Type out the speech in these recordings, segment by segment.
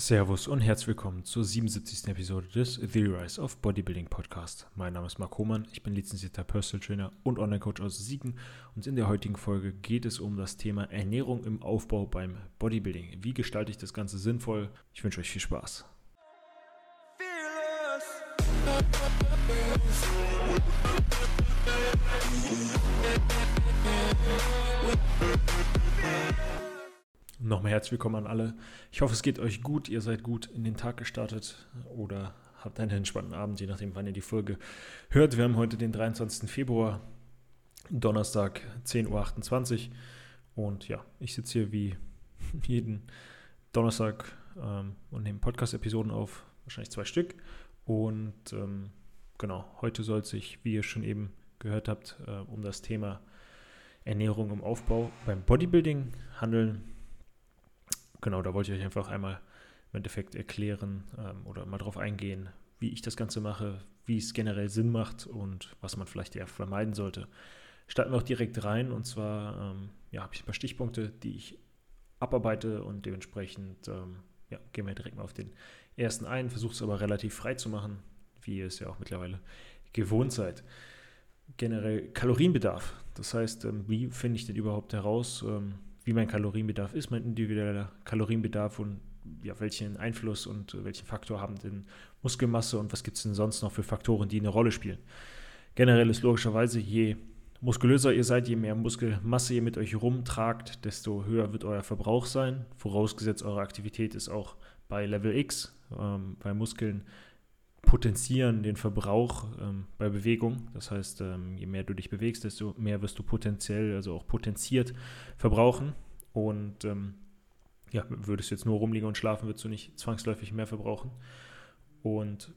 Servus und herzlich willkommen zur 77. Episode des The Rise of Bodybuilding Podcast. Mein Name ist Marc Hohmann, ich bin lizenzierter Personal Trainer und Online-Coach aus Siegen und in der heutigen Folge geht es um das Thema Ernährung im Aufbau beim Bodybuilding. Wie gestalte ich das Ganze sinnvoll? Ich wünsche euch viel Spaß. Nochmal herzlich willkommen an alle. Ich hoffe, es geht euch gut. Ihr seid gut in den Tag gestartet oder habt einen entspannten Abend, je nachdem, wann ihr die Folge hört. Wir haben heute den 23. Februar, Donnerstag, 10.28 Uhr. Und ja, ich sitze hier wie jeden Donnerstag ähm, und nehme Podcast-Episoden auf, wahrscheinlich zwei Stück. Und ähm, genau, heute soll es sich, wie ihr schon eben gehört habt, äh, um das Thema Ernährung im Aufbau beim Bodybuilding handeln genau, da wollte ich euch einfach einmal im Endeffekt erklären ähm, oder mal drauf eingehen, wie ich das Ganze mache, wie es generell Sinn macht und was man vielleicht eher vermeiden sollte. Starten wir auch direkt rein und zwar ähm, ja, habe ich ein paar Stichpunkte, die ich abarbeite und dementsprechend ähm, ja, gehen wir direkt mal auf den ersten ein, versuche es aber relativ frei zu machen, wie ihr es ja auch mittlerweile gewohnt seid. Generell Kalorienbedarf, das heißt, ähm, wie finde ich denn überhaupt heraus, ähm, wie mein Kalorienbedarf ist, mein individueller Kalorienbedarf und ja, welchen Einfluss und welchen Faktor haben denn Muskelmasse und was gibt es denn sonst noch für Faktoren, die eine Rolle spielen. Generell ist logischerweise, je muskulöser ihr seid, je mehr Muskelmasse ihr mit euch rumtragt, desto höher wird euer Verbrauch sein. Vorausgesetzt, eure Aktivität ist auch bei Level X, ähm, bei Muskeln potenzieren den Verbrauch ähm, bei Bewegung. Das heißt, ähm, je mehr du dich bewegst, desto mehr wirst du potenziell, also auch potenziert verbrauchen. Und ähm, ja, würdest du jetzt nur rumliegen und schlafen, würdest du nicht zwangsläufig mehr verbrauchen. Und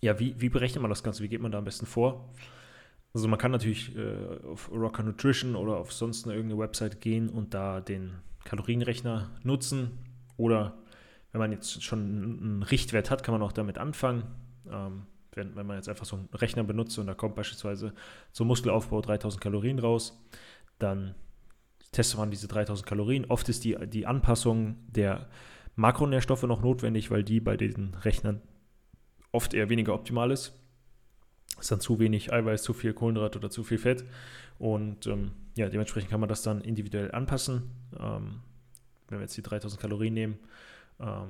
ja, wie, wie berechnet man das Ganze? Wie geht man da am besten vor? Also man kann natürlich äh, auf Rocker Nutrition oder auf sonst eine irgendeine Website gehen und da den Kalorienrechner nutzen oder wenn man jetzt schon einen Richtwert hat, kann man auch damit anfangen. Ähm, wenn, wenn man jetzt einfach so einen Rechner benutzt und da kommt beispielsweise zum Muskelaufbau 3000 Kalorien raus, dann testet man diese 3000 Kalorien. Oft ist die, die Anpassung der Makronährstoffe noch notwendig, weil die bei diesen Rechnern oft eher weniger optimal ist. Ist dann zu wenig Eiweiß, zu viel Kohlenhydrat oder zu viel Fett. Und ähm, ja, dementsprechend kann man das dann individuell anpassen. Ähm, wenn wir jetzt die 3000 Kalorien nehmen, ähm,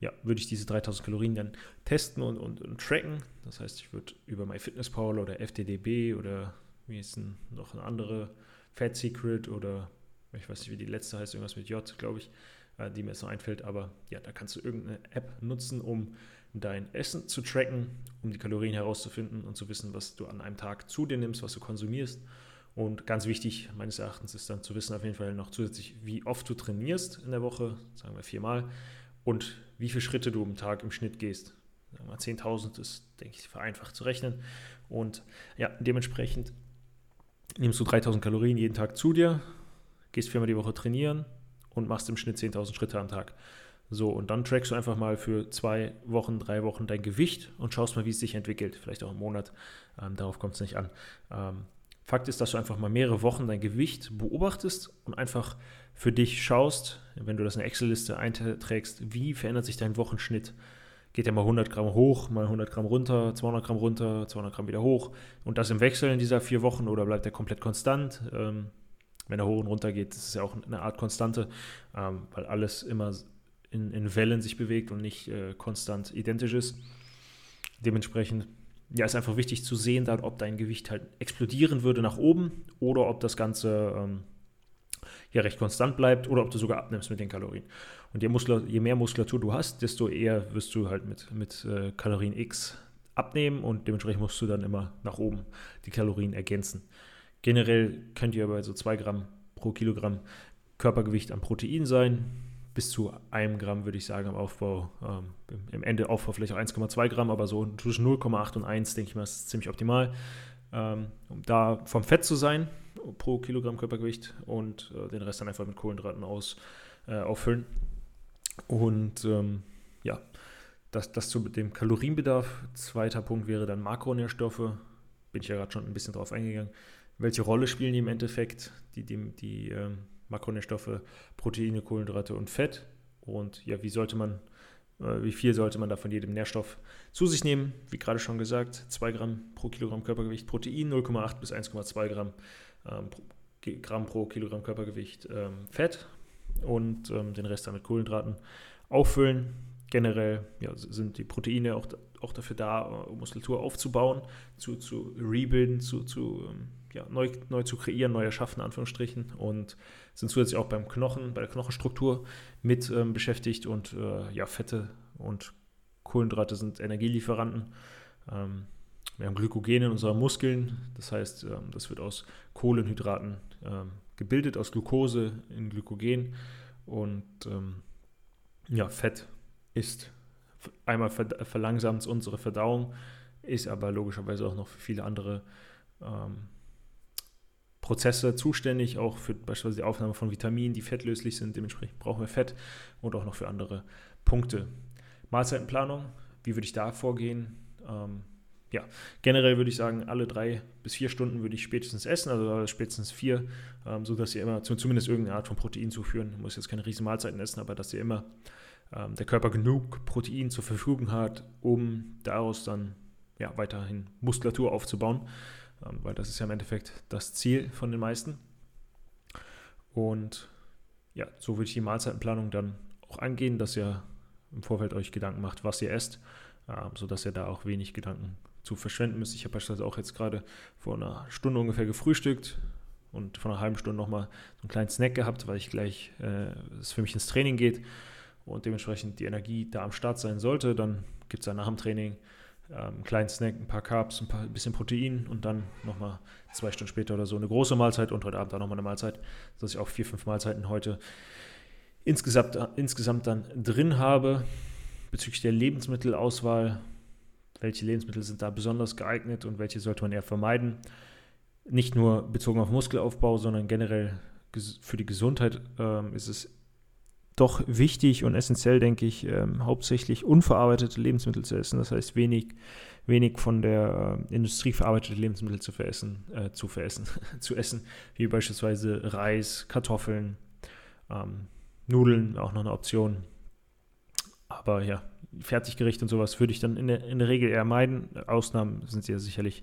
ja, würde ich diese 3000 Kalorien dann testen und, und, und tracken. Das heißt, ich würde über MyFitnessPal oder FTDB oder wie ist denn noch eine andere Fat Secret oder ich weiß nicht, wie die letzte heißt, irgendwas mit J, glaube ich, äh, die mir jetzt noch einfällt. Aber ja, da kannst du irgendeine App nutzen, um dein Essen zu tracken, um die Kalorien herauszufinden und zu wissen, was du an einem Tag zu dir nimmst, was du konsumierst. Und ganz wichtig meines Erachtens ist dann zu wissen auf jeden Fall noch zusätzlich, wie oft du trainierst in der Woche, sagen wir viermal, und wie viele Schritte du am Tag im Schnitt gehst. Sagen wir 10.000 ist, denke ich, vereinfacht zu rechnen. Und ja, dementsprechend nimmst du 3.000 Kalorien jeden Tag zu dir, gehst viermal die Woche trainieren und machst im Schnitt 10.000 Schritte am Tag. So, und dann trackst du einfach mal für zwei Wochen, drei Wochen dein Gewicht und schaust mal, wie es sich entwickelt. Vielleicht auch im Monat. Ähm, darauf kommt es nicht an. Ähm, Fakt ist, dass du einfach mal mehrere Wochen dein Gewicht beobachtest und einfach für dich schaust, wenn du das in eine Excel-Liste einträgst, wie verändert sich dein Wochenschnitt. Geht ja mal 100 Gramm hoch, mal 100 Gramm runter, 200 Gramm runter, 200 Gramm wieder hoch. Und das im Wechsel in dieser vier Wochen oder bleibt er komplett konstant? Ähm, wenn er hoch und runter geht, das ist ja auch eine Art Konstante, ähm, weil alles immer in, in, Wellen sich bewegt und nicht äh, konstant identisch ist. Dementsprechend ja, ist einfach wichtig zu sehen, dann, ob dein Gewicht halt explodieren würde nach oben oder ob das Ganze ähm, ja recht konstant bleibt oder ob du sogar abnimmst mit den Kalorien. Und je, Muskulatur, je mehr Muskulatur du hast, desto eher wirst du halt mit, mit äh, Kalorien X abnehmen und dementsprechend musst du dann immer nach oben die Kalorien ergänzen. Generell könnt ihr bei so 2 Gramm pro Kilogramm Körpergewicht an Protein sein bis zu einem Gramm, würde ich sagen, am Aufbau. Ähm, Im Ende Aufbau vielleicht auch 1,2 Gramm, aber so zwischen 0,8 und 1, denke ich mal, ist ziemlich optimal. Ähm, um da vom Fett zu sein, pro Kilogramm Körpergewicht und äh, den Rest dann einfach mit Kohlenhydraten aus, äh, auffüllen. Und ähm, ja, das, das zu dem Kalorienbedarf. Zweiter Punkt wäre dann Makronährstoffe. Bin ich ja gerade schon ein bisschen drauf eingegangen. Welche Rolle spielen die im Endeffekt? Die, die, die ähm, Makronährstoffe, Proteine, Kohlenhydrate und Fett. Und ja, wie sollte man, äh, wie viel sollte man da von jedem Nährstoff zu sich nehmen? Wie gerade schon gesagt, 2 Gramm pro Kilogramm Körpergewicht Protein, 0,8 bis 1,2 Gramm, ähm, Gramm pro Kilogramm Körpergewicht ähm, Fett und ähm, den Rest dann mit Kohlenhydraten auffüllen. Generell ja, sind die Proteine auch, auch dafür da, Muskulatur aufzubauen, zu, zu rebuilden, zu, zu ähm, ja, neu, neu zu kreieren, neu erschaffen, in Anführungsstrichen. Und sind zusätzlich auch beim Knochen, bei der Knochenstruktur mit ähm, beschäftigt. Und äh, ja, Fette und Kohlenhydrate sind Energielieferanten. Ähm, wir haben Glykogen in unseren Muskeln, das heißt, ähm, das wird aus Kohlenhydraten ähm, gebildet, aus Glucose in Glykogen. Und ja, Fett ist einmal verlangsamt unsere Verdauung, ist aber logischerweise auch noch für viele andere ähm, Prozesse zuständig, auch für beispielsweise die Aufnahme von Vitaminen, die fettlöslich sind. Dementsprechend brauchen wir Fett und auch noch für andere Punkte. Mahlzeitenplanung, wie würde ich da vorgehen? Ähm, ja, generell würde ich sagen, alle drei bis vier Stunden würde ich spätestens essen, also spätestens vier, ähm, sodass ihr immer zumindest irgendeine Art von Protein zuführen. muss jetzt keine riesen Mahlzeiten essen, aber dass ihr immer ähm, der Körper genug Protein zur Verfügung hat, um daraus dann ja, weiterhin Muskulatur aufzubauen. Ähm, weil das ist ja im Endeffekt das Ziel von den meisten. Und ja, so würde ich die Mahlzeitenplanung dann auch angehen, dass ihr im Vorfeld euch Gedanken macht, was ihr esst, ähm, sodass ihr da auch wenig Gedanken zu verschwenden müsst. Ich habe beispielsweise auch jetzt gerade vor einer Stunde ungefähr gefrühstückt und vor einer halben Stunde nochmal so einen kleinen Snack gehabt, weil ich gleich äh, es für mich ins Training geht und dementsprechend die Energie da am Start sein sollte. Dann gibt es dann nach dem Training ähm, einen kleinen Snack, ein paar Carbs, ein, paar, ein bisschen Protein und dann nochmal zwei Stunden später oder so eine große Mahlzeit und heute Abend auch nochmal eine Mahlzeit, sodass ich auch vier, fünf Mahlzeiten heute insgesamt, insgesamt dann drin habe. Bezüglich der Lebensmittelauswahl, welche Lebensmittel sind da besonders geeignet und welche sollte man eher vermeiden. Nicht nur bezogen auf Muskelaufbau, sondern generell für die Gesundheit ähm, ist es doch wichtig und essentiell, denke ich, ähm, hauptsächlich unverarbeitete Lebensmittel zu essen. Das heißt, wenig, wenig von der äh, Industrie verarbeitete Lebensmittel zu veressen, äh, zu veressen, zu essen, wie beispielsweise Reis, Kartoffeln, ähm, Nudeln, auch noch eine Option. Aber ja, Fertiggericht und sowas würde ich dann in der, in der Regel eher meiden. Ausnahmen sind ja sicherlich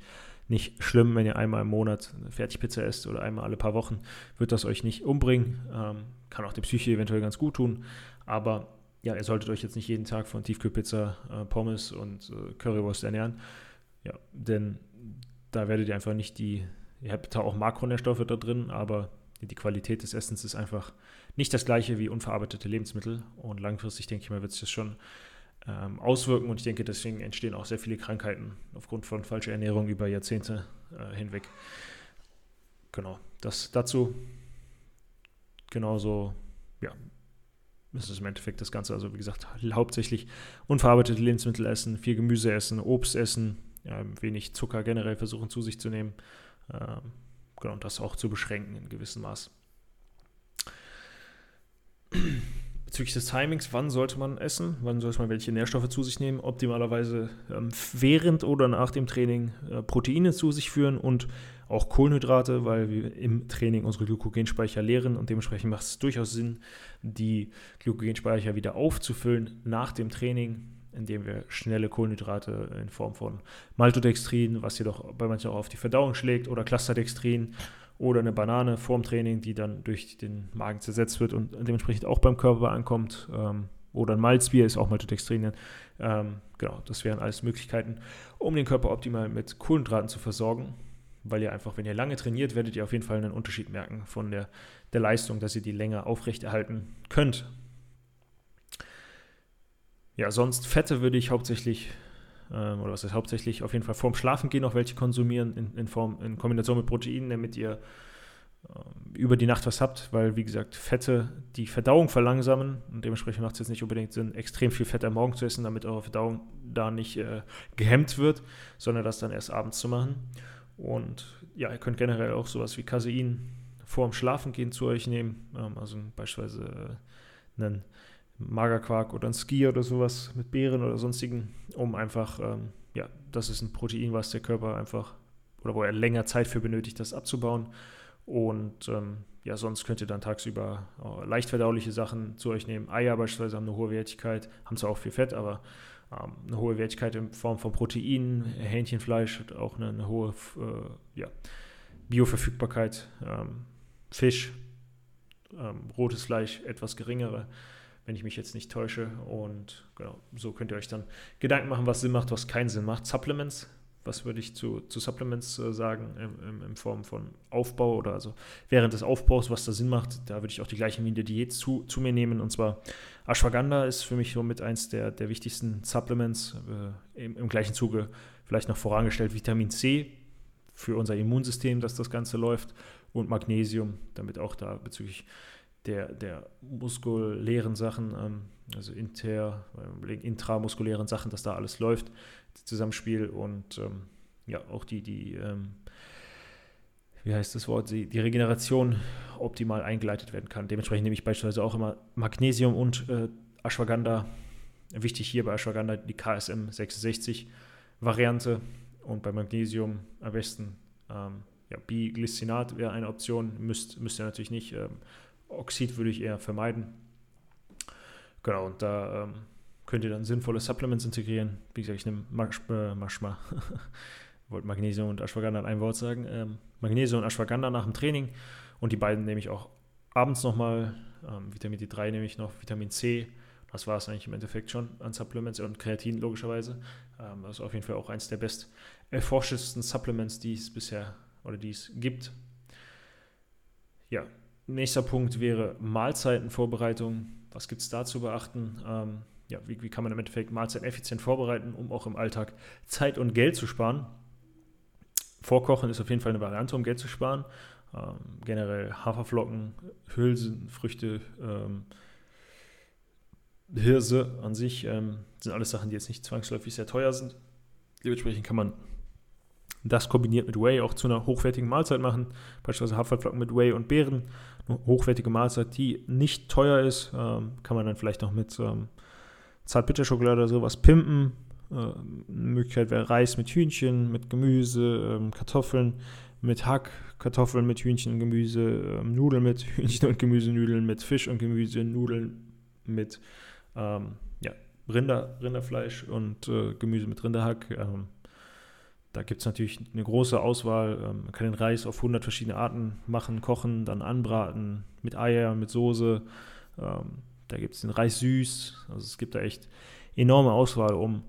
nicht schlimm, wenn ihr einmal im Monat eine Fertigpizza esst oder einmal alle paar Wochen, wird das euch nicht umbringen. Ähm, kann auch der Psyche eventuell ganz gut tun, aber ja, ihr solltet euch jetzt nicht jeden Tag von Tiefkühlpizza, äh, Pommes und äh, Currywurst ernähren. Ja, denn da werdet ihr einfach nicht die, ihr habt da auch Makronährstoffe da drin, aber die Qualität des Essens ist einfach nicht das gleiche wie unverarbeitete Lebensmittel und langfristig denke ich mal, wird sich das schon ähm, auswirken. Und ich denke, deswegen entstehen auch sehr viele Krankheiten aufgrund von falscher Ernährung über Jahrzehnte äh, hinweg. Genau, das dazu. Genauso, ja, das ist im Endeffekt das Ganze. Also wie gesagt, hauptsächlich unverarbeitete Lebensmittel essen, viel Gemüse essen, Obst essen, ja, wenig Zucker generell versuchen zu sich zu nehmen. Ähm, genau, und das auch zu beschränken in gewissem Maß bezüglich des Timings, wann sollte man essen, wann sollte man welche Nährstoffe zu sich nehmen, optimalerweise ähm, während oder nach dem Training äh, Proteine zu sich führen und auch Kohlenhydrate, weil wir im Training unsere Glykogenspeicher leeren und dementsprechend macht es durchaus Sinn, die Glykogenspeicher wieder aufzufüllen nach dem Training, indem wir schnelle Kohlenhydrate in Form von Maltodextrin, was jedoch bei manchen auch auf die Verdauung schlägt, oder Clusterdextrin oder eine Banane vorm Training, die dann durch den Magen zersetzt wird und dementsprechend auch beim Körper ankommt. Ähm, oder ein Malzbier ist auch Maltodextrin. Ähm, genau, das wären alles Möglichkeiten, um den Körper optimal mit Kohlenhydraten zu versorgen. Weil ihr einfach, wenn ihr lange trainiert, werdet ihr auf jeden Fall einen Unterschied merken von der, der Leistung, dass ihr die länger aufrechterhalten könnt. Ja, sonst Fette würde ich hauptsächlich ähm, oder was ist hauptsächlich auf jeden Fall vorm Schlafengehen noch welche konsumieren in, in, Form, in Kombination mit Proteinen, damit ihr äh, über die Nacht was habt, weil wie gesagt Fette die Verdauung verlangsamen und dementsprechend macht es jetzt nicht unbedingt Sinn, extrem viel Fett am Morgen zu essen, damit eure Verdauung da nicht äh, gehemmt wird, sondern das dann erst abends zu machen. Und ja, ihr könnt generell auch sowas wie Casein vorm Schlafengehen zu euch nehmen, ähm, also beispielsweise äh, einen Magerquark oder ein Ski oder sowas mit Beeren oder sonstigen, um einfach, ähm, ja, das ist ein Protein, was der Körper einfach, oder wo er länger Zeit für benötigt, das abzubauen. Und ähm, ja, sonst könnt ihr dann tagsüber äh, leicht verdauliche Sachen zu euch nehmen. Eier beispielsweise haben eine hohe Wertigkeit, haben zwar auch viel Fett, aber ähm, eine hohe Wertigkeit in Form von Proteinen. Hähnchenfleisch hat auch eine, eine hohe äh, ja, Bioverfügbarkeit. Ähm, Fisch, ähm, rotes Fleisch etwas geringere, wenn ich mich jetzt nicht täusche. Und genau, so könnt ihr euch dann Gedanken machen, was Sinn macht, was keinen Sinn macht. Supplements was würde ich zu, zu Supplements äh, sagen, in, in, Form von Aufbau oder also während des Aufbaus, was da Sinn macht, da würde ich auch die gleiche Linie Diät zu, zu mir nehmen. Und zwar Ashwagandha ist für mich somit eins der, der wichtigsten Supplements. Äh, im, im, gleichen Zuge vielleicht noch vorangestellt Vitamin C für unser Immunsystem, dass das Ganze läuft und Magnesium, damit auch da bezüglich der, der muskulären Sachen, ähm, also inter, äh, intramuskulären Sachen, dass da alles läuft, das Zusammenspiel und ähm, ja, auch die, die ähm, wie heißt das Wort, die, die, Regeneration optimal eingeleitet werden kann. Dementsprechend nehme ich beispielsweise auch immer Magnesium und äh, Ashwagandha. Wichtig hier bei Ashwagandha die KSM 66 Variante und bei Magnesium am besten ähm, ja, Biglycinat wäre eine Option, müsst, müsst ihr natürlich nicht. Ähm, Oxid würde ich eher vermeiden. Genau, und da ähm, könnt ihr dann sinnvolle Supplements integrieren. Wie gesagt, ich nehme Maschma, äh, wollte Magnesium und Ashwagandha in einem Wort sagen. Ähm, Magnesium und Ashwagandha nach dem Training und die beiden nehme ich auch abends nochmal. Ähm, Vitamin D3 nehme ich noch, Vitamin C. Das war es eigentlich im Endeffekt schon an Supplements und Kreatin logischerweise. Ähm, das ist auf jeden Fall auch eines der best erforschtesten Supplements, die es bisher oder die es gibt. Ja, nächster Punkt wäre Mahlzeitenvorbereitung. Was gibt es da zu beachten? Ähm, ja, wie, wie, kann man im Endeffekt Mahlzeiten effizient vorbereiten, um auch im Alltag Zeit und Geld zu sparen? Vorkochen ist auf jeden Fall eine Variante, um Geld zu sparen. Ähm, generell Haferflocken, Hülsenfrüchte, ähm, Hirse an sich ähm, sind alles Sachen, die jetzt nicht zwangsläufig sehr teuer sind. Dementsprechend kann man das kombiniert mit Whey auch zu einer hochwertigen Mahlzeit machen. Beispielsweise Haferflocken mit Whey und Beeren. Hochwertige Mahlzeit, die nicht teuer ist, ähm, kann man dann vielleicht noch mit ähm, Zartbitterschokolade oder sowas pimpen. Äh, eine Möglichkeit wäre Reis mit Hühnchen, mit Gemüse, ähm, Kartoffeln mit Hack, Kartoffeln mit Hühnchen, Gemüse, ähm, Nudeln mit Hühnchen und Gemüse, Nudeln mit Fisch und Gemüse, Nudeln mit ähm, ja, Rinder, Rinderfleisch und äh, Gemüse mit Rinderhack. Ähm, da gibt es natürlich eine große Auswahl. Ähm, man kann den Reis auf 100 verschiedene Arten machen, kochen, dann anbraten, mit Eier, mit Soße. Ähm, da gibt es den Reis süß. Also es gibt da echt enorme Auswahl, um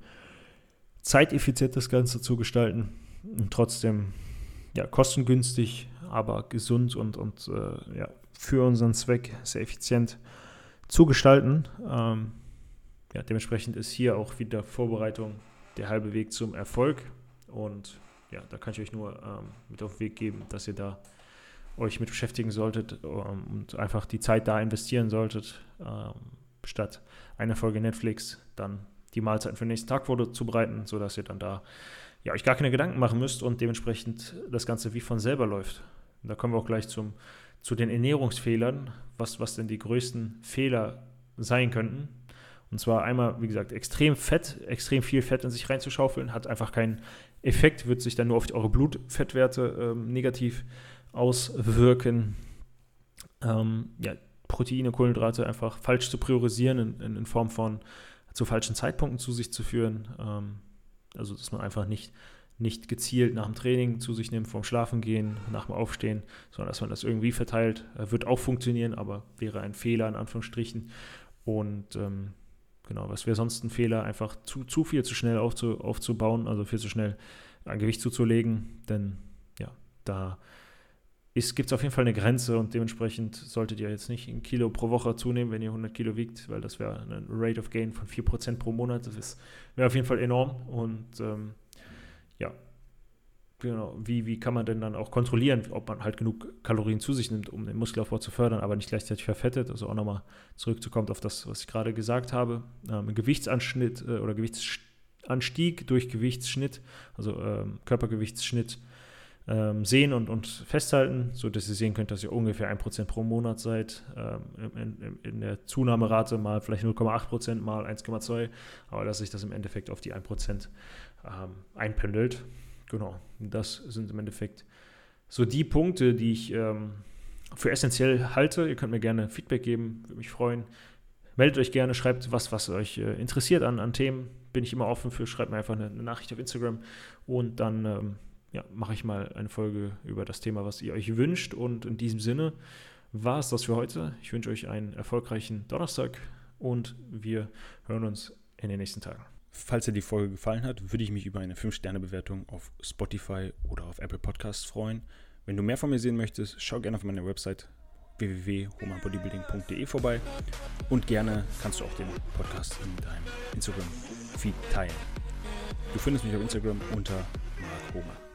zeiteffizient das Ganze zu gestalten und trotzdem ja, kostengünstig, aber gesund und, und äh, ja, für unseren Zweck sehr effizient zu gestalten. Ähm, ja, dementsprechend ist hier auch wieder Vorbereitung der halbe Weg zum Erfolg. Und ja, da kann ich euch nur ähm, mit auf den Weg geben, dass ihr da euch mit beschäftigen solltet ähm, und einfach die Zeit da investieren solltet, ähm, statt eine Folge Netflix dann die Mahlzeiten für den nächsten Tag vorzubereiten, sodass ihr dann da ja, euch gar keine Gedanken machen müsst und dementsprechend das Ganze wie von selber läuft. Und da kommen wir auch gleich zum, zu den Ernährungsfehlern, was, was denn die größten Fehler sein könnten. Und zwar einmal, wie gesagt, extrem Fett, extrem viel Fett in sich reinzuschaufeln, hat einfach keinen Effekt, wird sich dann nur auf eure Blutfettwerte ähm, negativ auswirken. Ähm, ja, Proteine, Kohlenhydrate einfach falsch zu priorisieren in, in, Form von zu falschen Zeitpunkten zu sich zu führen. Ähm, also, dass man einfach nicht, nicht gezielt nach dem Training zu sich nimmt, vorm Schlafen gehen, nach dem Aufstehen, sondern dass man das irgendwie verteilt. Äh, wird auch funktionieren, aber wäre ein Fehler in Anführungsstrichen. Und ähm, Genau, was wäre sonst ein Fehler, einfach zu, zu viel zu schnell aufzu, aufzubauen, also viel zu schnell ein Gewicht zuzulegen, denn ja, da gibt es auf jeden Fall eine Grenze und dementsprechend solltet ihr jetzt nicht ein Kilo pro Woche zunehmen, wenn ihr 100 Kilo wiegt, weil das wäre eine Rate of Gain von 4% pro Monat, das wäre auf jeden Fall enorm und ähm, ja, Genau, wie, wie kann man denn dann auch kontrollieren, ob man halt genug Kalorien zu sich nimmt, um den Muskelaufbau zu fördern, aber nicht gleichzeitig verfettet? Also auch nochmal zurückzukommen auf das, was ich gerade gesagt habe. Ähm, Gewichtsanschnitt äh, oder Gewichtsanstieg durch Gewichtsschnitt, also ähm, Körpergewichtsschnitt, ähm, sehen und, und festhalten, sodass ihr sehen könnt, dass ihr ungefähr 1% pro Monat seid. Ähm, in, in, der Zunahmerate mal vielleicht 0,8% mal 1,2%, aber dass sich das im Endeffekt auf die 1% ähm, einpendelt. Genau, das sind im Endeffekt so die Punkte, die ich ähm, für essentiell halte. Ihr könnt mir gerne Feedback geben, würde mich freuen. Meldet euch gerne, schreibt was, was euch äh, interessiert an, an Themen. Bin ich immer offen für. Schreibt mir einfach eine, eine Nachricht auf Instagram und dann ähm, ja, mache ich mal eine Folge über das Thema, was ihr euch wünscht. Und in diesem Sinne war es das für heute. Ich wünsche euch einen erfolgreichen Donnerstag und wir hören uns in den nächsten Tagen. Falls dir die Folge gefallen hat, würde ich mich über eine 5-Sterne-Bewertung auf Spotify oder auf Apple Podcasts freuen. Wenn du mehr von mir sehen möchtest, schau gerne auf meine Website www.homabodybuilding.de vorbei und gerne kannst du auch den Podcast in deinem Instagram-Feed teilen. Du findest mich auf Instagram unter Mark Homer.